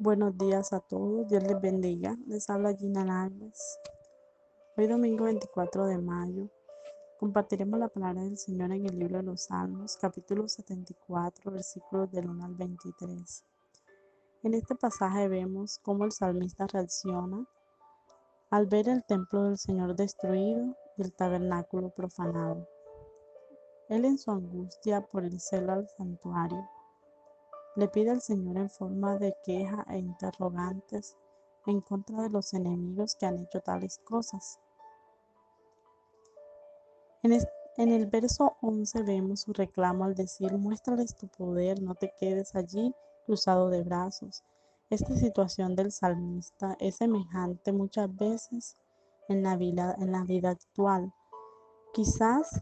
Buenos días a todos, Dios les bendiga. Les habla Gina Alves. Hoy domingo 24 de mayo compartiremos la palabra del Señor en el libro de los Salmos, capítulo 74, versículos del 1 al 23. En este pasaje vemos cómo el salmista reacciona al ver el templo del Señor destruido y el tabernáculo profanado. Él en su angustia por el celo al santuario le pide al Señor en forma de queja e interrogantes en contra de los enemigos que han hecho tales cosas. En, el verso 11 vemos su reclamo al decir, muéstrales tu poder, no te quedes allí cruzado de brazos. Esta situación del salmista es semejante muchas veces en la vida, en la vida actual. Quizás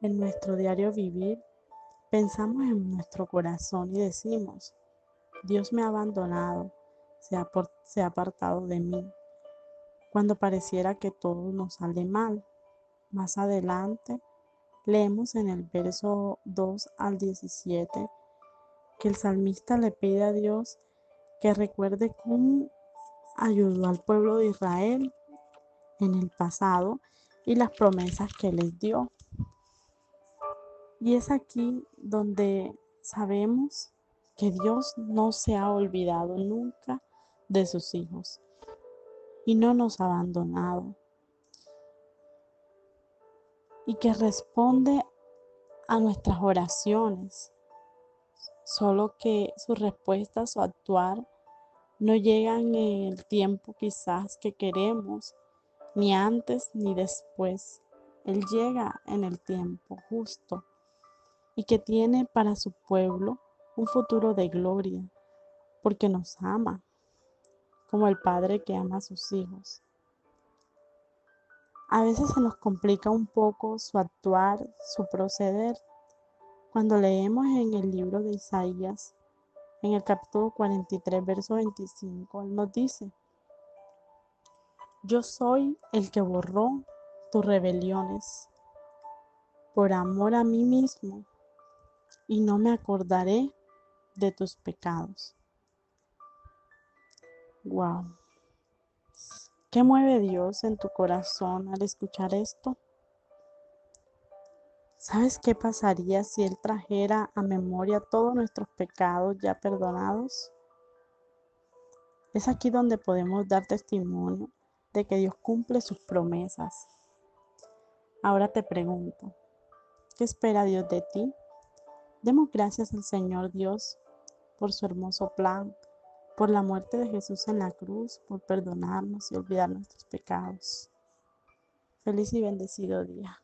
en nuestro diario vivir Pensamos en nuestro corazón y decimos, Dios me ha abandonado, se ha, apartado de mí, cuando pareciera que todo nos sale mal. Más adelante, leemos en el verso 2 al 17 que el salmista le pide a Dios que recuerde cómo ayudó al pueblo de Israel en el pasado y las promesas que les dio. Y es aquí donde sabemos que Dios no se ha olvidado nunca de sus hijos y no nos ha abandonado. Y que responde a nuestras oraciones, solo que sus respuestas o actuar no llegan en el tiempo quizás que queremos, ni antes ni después. Él llega en el tiempo justo y que tiene para su pueblo un futuro de gloria, porque nos ama, como el Padre que ama a sus hijos. A veces se nos complica un poco su actuar, su proceder. Cuando leemos en el libro de Isaías, en el capítulo 43, verso 25, Él nos dice, yo soy el que borró tus rebeliones por amor a mí mismo y no me acordaré de tus pecados. Wow. ¿Qué mueve Dios en tu corazón al escuchar esto? ¿Sabes qué pasaría si Él trajera a memoria todos nuestros pecados ya perdonados? Es aquí donde podemos dar testimonio de que Dios cumple sus promesas. Ahora te pregunto, ¿qué espera Dios de ti? Demos gracias al Señor Dios por su hermoso plan, por la muerte de Jesús en la cruz, por perdonarnos y olvidar nuestros pecados. Feliz y bendecido día.